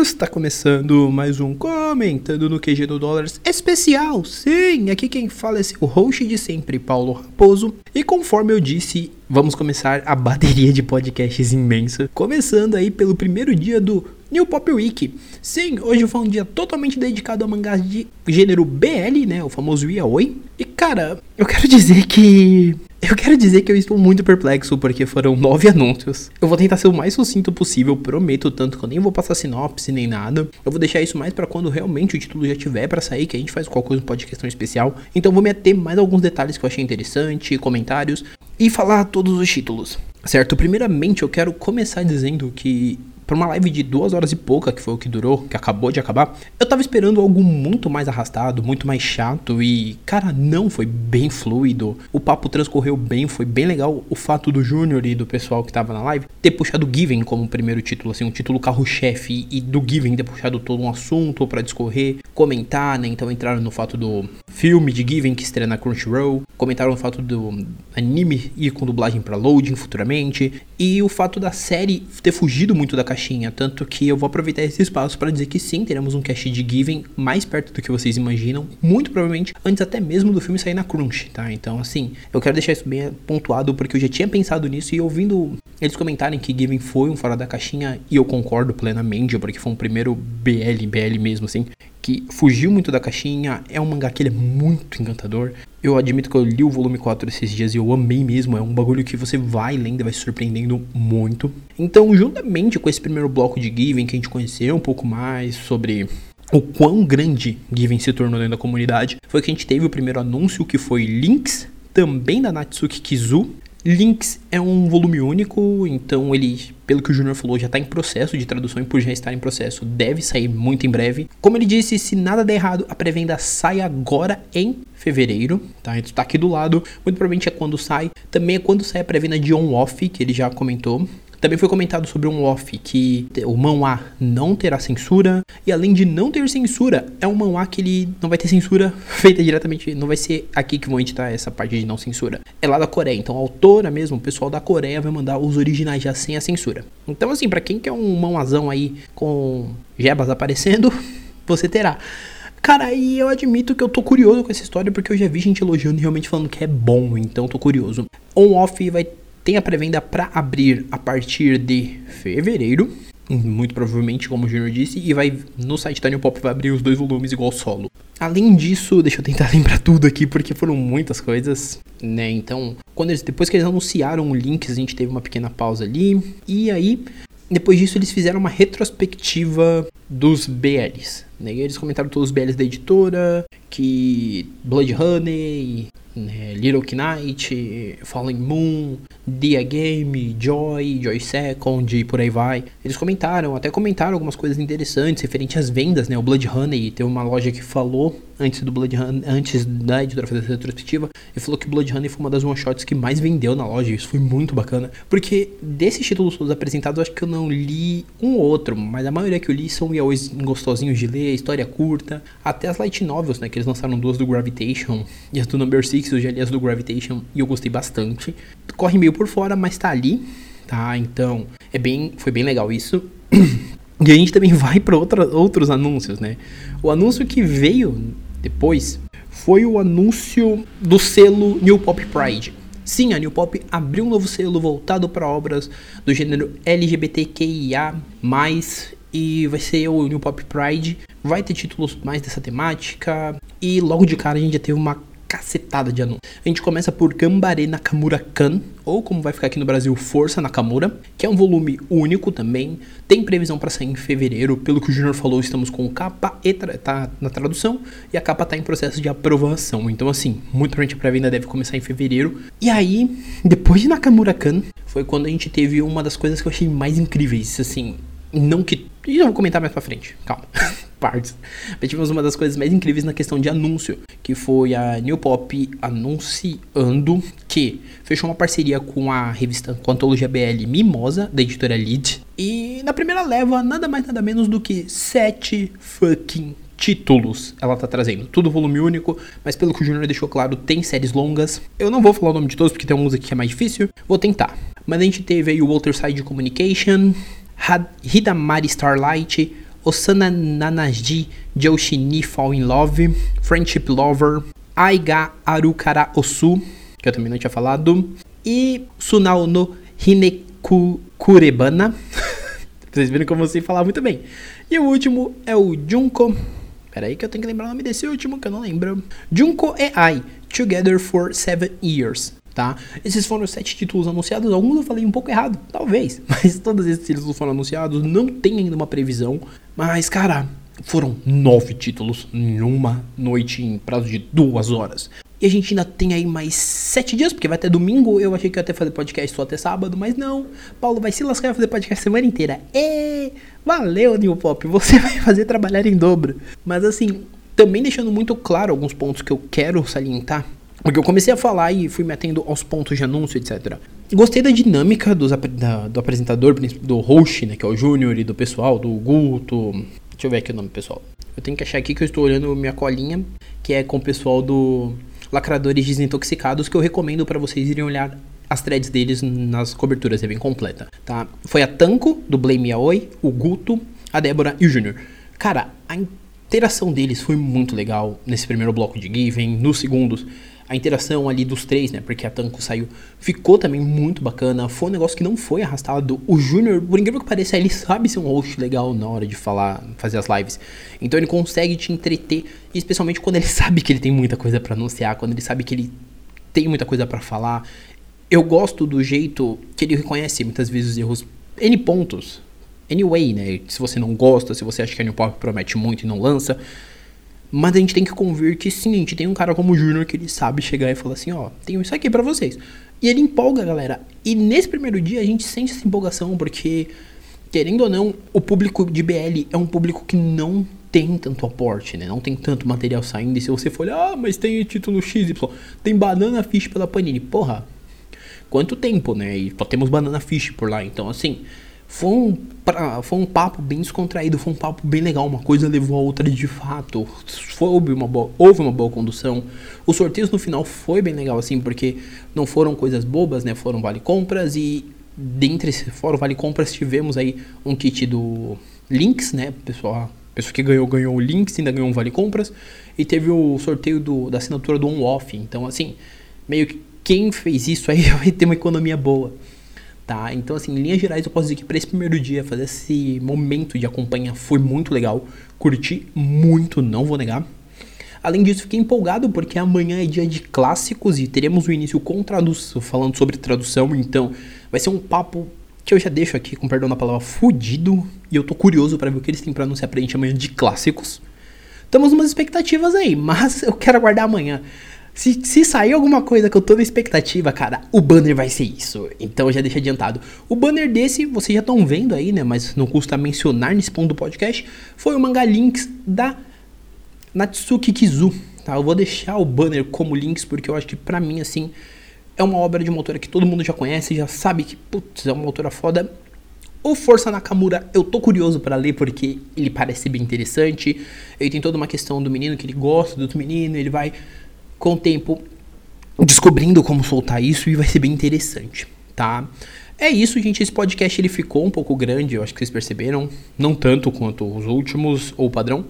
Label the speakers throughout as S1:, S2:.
S1: amiguinhos, tá começando mais um Comentando no QG do Dólares especial. Sim, aqui quem fala é o host de sempre, Paulo Raposo. E conforme eu disse, vamos começar a bateria de podcasts imensa. Começando aí pelo primeiro dia do New Pop Week. Sim, hoje foi um dia totalmente dedicado a mangás de gênero BL, né? O famoso yaoi. E cara, eu quero dizer que eu quero dizer que eu estou muito perplexo porque foram nove anúncios. Eu vou tentar ser o mais sucinto possível, prometo tanto que eu nem vou passar sinopse nem nada. Eu vou deixar isso mais para quando realmente o título já tiver para sair, que a gente faz qualquer coisa no podcast especial. Então vou me ater mais alguns detalhes que eu achei interessante, comentários e falar todos os títulos. Certo? Primeiramente eu quero começar dizendo que para uma live de duas horas e pouca, que foi o que durou, que acabou de acabar, eu tava esperando algo muito mais arrastado, muito mais chato e, cara, não foi bem fluido. O papo transcorreu bem, foi bem legal o fato do Júnior e do pessoal que tava na live ter puxado Given como primeiro título, assim, um título carro-chefe e do Given ter puxado todo um assunto para discorrer, comentar, né? Então entraram no fato do filme de Given que estreia na Crunchyroll, comentaram o fato do anime ir com dublagem para loading futuramente e o fato da série ter fugido muito da caixinha. Tanto que eu vou aproveitar esse espaço para dizer que sim, teremos um cast de Given mais perto do que vocês imaginam. Muito provavelmente antes até mesmo do filme sair na Crunch, tá? Então, assim, eu quero deixar isso bem pontuado porque eu já tinha pensado nisso e ouvindo eles comentarem que Given foi um fora da caixinha e eu concordo plenamente, porque foi um primeiro BL, BL mesmo, assim que fugiu muito da caixinha, é um mangá que ele é muito encantador. Eu admito que eu li o volume 4 esses dias e eu amei mesmo, é um bagulho que você vai lendo e vai se surpreendendo muito. Então, juntamente com esse primeiro bloco de Given, que a gente conheceu um pouco mais sobre o quão grande Given se tornou dentro da comunidade, foi que a gente teve o primeiro anúncio que foi Links, também da Natsuki Kizu, Links é um volume único, então ele, pelo que o Júnior falou, já está em processo de tradução e por já estar em processo, deve sair muito em breve. Como ele disse, se nada der errado, a pré-venda sai agora em fevereiro, tá? Então tá aqui do lado, muito provavelmente é quando sai. Também é quando sai a pré-venda de on-off, que ele já comentou. Também foi comentado sobre um off que o manhwa não terá censura e além de não ter censura, é um manhwa que ele não vai ter censura feita diretamente, não vai ser aqui que vão editar essa parte de não censura. É lá da Coreia, então a autora mesmo, o pessoal da Coreia vai mandar os originais já sem a censura. Então assim, para quem quer um manhwazão aí com jebas aparecendo, você terá. Cara, e eu admito que eu tô curioso com essa história porque eu já vi gente elogiando e realmente falando que é bom, então tô curioso. On-off vai tem a pré-venda para abrir a partir de fevereiro, muito provavelmente, como o Junior disse, e vai no site da New Pop vai abrir os dois volumes igual solo. Além disso, deixa eu tentar lembrar tudo aqui porque foram muitas coisas, né? Então, quando eles depois que eles anunciaram o links, a gente teve uma pequena pausa ali, e aí depois disso eles fizeram uma retrospectiva dos BLs, né? E eles comentaram todos os BLs da editora, que Blood Honey, né, Little Knight, Fallen Moon, Dia Game, Joy, Joy Second e por aí vai. Eles comentaram, até comentaram algumas coisas interessantes referente às vendas, né? O Blood Honey, tem uma loja que falou antes do Blood Honey, antes da editora fazer essa retrospectiva, e falou que Blood Honey foi uma das one shots que mais vendeu na loja. Isso foi muito bacana, porque desses títulos todos apresentados, eu acho que eu não li um ou outro, mas a maioria que eu li são yaois gostosinhos de ler, história curta, até as light novels, né? Que eles lançaram duas do Gravitation e as do Number 6, li as do Gravitation e eu gostei bastante. Corre meio por fora, mas tá ali, tá? Então, é bem, foi bem legal isso. E a gente também vai para outros anúncios, né? O anúncio que veio depois foi o anúncio do selo New Pop Pride. Sim, a New Pop abriu um novo selo voltado para obras do gênero LGBTQIA+, e vai ser o New Pop Pride. Vai ter títulos mais dessa temática e logo de cara a gente já teve uma cacetada de anúncios. A gente começa por Gambare Nakamura-kan, ou como vai ficar aqui no Brasil, Força Nakamura, que é um volume único também. Tem previsão para sair em fevereiro, pelo que o Junior falou, estamos com capa e tá na tradução e a capa tá em processo de aprovação. Então assim, muito provavelmente a pré-venda deve começar em fevereiro. E aí, depois de Nakamura-kan, foi quando a gente teve uma das coisas que eu achei mais incríveis, assim, não que. E eu vou comentar mais pra frente, calma. Partes. Mas tivemos uma das coisas mais incríveis na questão de anúncio, que foi a New Pop anunciando que fechou uma parceria com a revista, com a antologia BL Mimosa, da editora Lead. E na primeira leva, nada mais nada menos do que sete fucking títulos ela tá trazendo. Tudo volume único, mas pelo que o Junior deixou claro, tem séries longas. Eu não vou falar o nome de todos porque tem alguns aqui que é mais difícil. Vou tentar. Mas a gente teve aí o Walter Side Communication, Hidamari Starlight, Osana Nanaji Joshini Fall in Love, Friendship Lover, Aiga Arukara Osu, que eu também não tinha falado, e Sunao no Hineku Kurebana. Vocês viram como eu sei falar muito bem. E o último é o Junko. Pera aí que eu tenho que lembrar o nome desse último que eu não lembro. Junko e Ai, Together for Seven Years. Tá? Esses foram os sete títulos anunciados. Alguns eu falei um pouco errado, talvez. Mas todos esses títulos foram anunciados. Não tem ainda uma previsão. Mas, cara, foram nove títulos em uma noite em prazo de duas horas. E a gente ainda tem aí mais sete dias, porque vai até domingo. Eu achei que ia até fazer podcast só até sábado, mas não. Paulo vai se lascar e fazer podcast a semana inteira. E valeu, New Pop, você vai fazer trabalhar em dobro. Mas assim, também deixando muito claro alguns pontos que eu quero salientar. Porque eu comecei a falar e fui metendo aos pontos de anúncio, etc. Gostei da dinâmica dos, da, do apresentador, do host, né, que é o Júnior, e do pessoal, do Guto. Deixa eu ver aqui o nome pessoal. Eu tenho que achar aqui que eu estou olhando minha colinha, que é com o pessoal do Lacradores Desintoxicados, que eu recomendo para vocês irem olhar as threads deles nas coberturas, é bem completa, tá? Foi a Tanco, do Blame Aoi, o Guto, a Débora e o Júnior. Cara, a interação deles foi muito legal nesse primeiro bloco de Given, nos segundos a interação ali dos três, né? Porque a Tanco saiu, ficou também muito bacana. Foi um negócio que não foi arrastado. O Júnior, por incrível que pareça, ele sabe ser um host legal na hora de falar, fazer as lives. Então ele consegue te entreter, especialmente quando ele sabe que ele tem muita coisa para anunciar, quando ele sabe que ele tem muita coisa para falar. Eu gosto do jeito que ele reconhece muitas vezes os erros N pontos. Anyway, né? Se você não gosta, se você acha que a New Pop promete muito e não lança, mas a gente tem que convir que sim, a gente tem um cara como o Júnior que ele sabe chegar e falar assim, ó, tenho isso aqui para vocês. E ele empolga, galera. E nesse primeiro dia a gente sente essa empolgação porque, querendo ou não, o público de BL é um público que não tem tanto aporte, né? Não tem tanto material saindo. E se você for olhar, ah, mas tem título XY, tem Banana Fish pela Panini. Porra, quanto tempo, né? E só temos Banana Fish por lá. Então, assim, foi um, pra, foi um papo bem descontraído, foi um papo bem legal. Uma coisa levou a outra de fato. Foi, houve, uma boa, houve uma boa condução. Os sorteios no final foi bem legal, assim, porque não foram coisas bobas, né? Foram vale compras e dentre esse fórum vale compras tivemos aí um kit do Links, né? Pessoal, pessoa que ganhou, ganhou o Links, ainda ganhou um vale compras. E teve o sorteio do, da assinatura do on-off. Então, assim, meio que quem fez isso aí vai ter uma economia boa tá? Então, assim, em linhas gerais, eu posso dizer que para esse primeiro dia, fazer esse momento de acompanhar foi muito legal. Curti muito, não vou negar. Além disso, fiquei empolgado porque amanhã é dia de clássicos e teremos o início com tradução, falando sobre tradução, então vai ser um papo que eu já deixo aqui, com perdão da palavra, fudido. E eu tô curioso para ver o que eles têm para anunciar pra gente amanhã de clássicos. Estamos umas expectativas aí, mas eu quero aguardar amanhã. Se, se sair alguma coisa que eu tô na expectativa, cara, o banner vai ser isso. Então já deixo adiantado. O banner desse, vocês já estão vendo aí, né? Mas não custa mencionar nesse ponto do podcast. Foi o manga links da Natsuki Kizu. Tá? Eu vou deixar o banner como links porque eu acho que pra mim, assim, é uma obra de uma autora que todo mundo já conhece, já sabe que, putz, é uma autora foda. O Força Nakamura, eu tô curioso para ler porque ele parece bem interessante. Ele tem toda uma questão do menino que ele gosta do outro menino, ele vai com o tempo descobrindo como soltar isso e vai ser bem interessante, tá? É isso, gente. Esse podcast ele ficou um pouco grande, eu acho que vocês perceberam. Não tanto quanto os últimos ou padrão,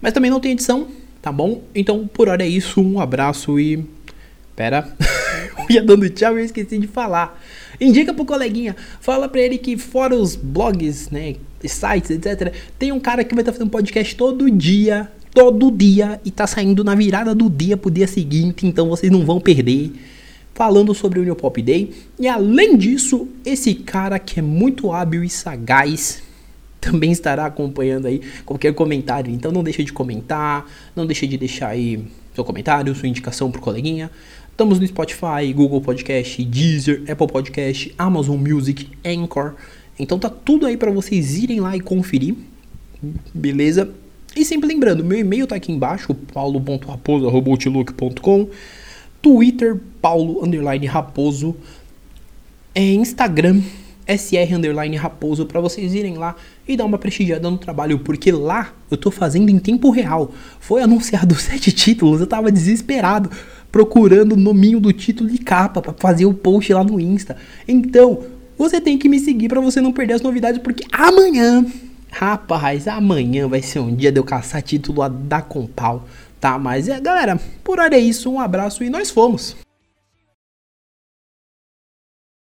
S1: mas também não tem edição, tá bom? Então, por hora é isso. Um abraço e. Pera. eu ia dando tchau e eu esqueci de falar. Indica pro coleguinha. Fala pra ele que, fora os blogs, né? Sites, etc., tem um cara que vai estar tá fazendo podcast todo dia todo dia e tá saindo na virada do dia pro dia seguinte, então vocês não vão perder. Falando sobre o New Pop Day. E além disso, esse cara que é muito hábil e sagaz também estará acompanhando aí qualquer comentário. Então não deixe de comentar, não deixe de deixar aí seu comentário, sua indicação pro coleguinha. Estamos no Spotify, Google Podcast, Deezer, Apple Podcast, Amazon Music, Anchor. Então tá tudo aí para vocês irem lá e conferir. Beleza? E sempre lembrando, meu e-mail tá aqui embaixo, paulo.raposo.outlook.com Twitter, paulo, underline, raposo é, Instagram, sr, underline, raposo para vocês irem lá e dar uma prestigiada no trabalho, porque lá eu tô fazendo em tempo real. Foi anunciado sete títulos, eu tava desesperado procurando o nominho do título de capa para fazer o post lá no Insta. Então, você tem que me seguir para você não perder as novidades, porque amanhã Rapaz, amanhã vai ser um dia de eu caçar título a dar com pau, tá? Mas é, galera, por hora é isso, um abraço e nós fomos.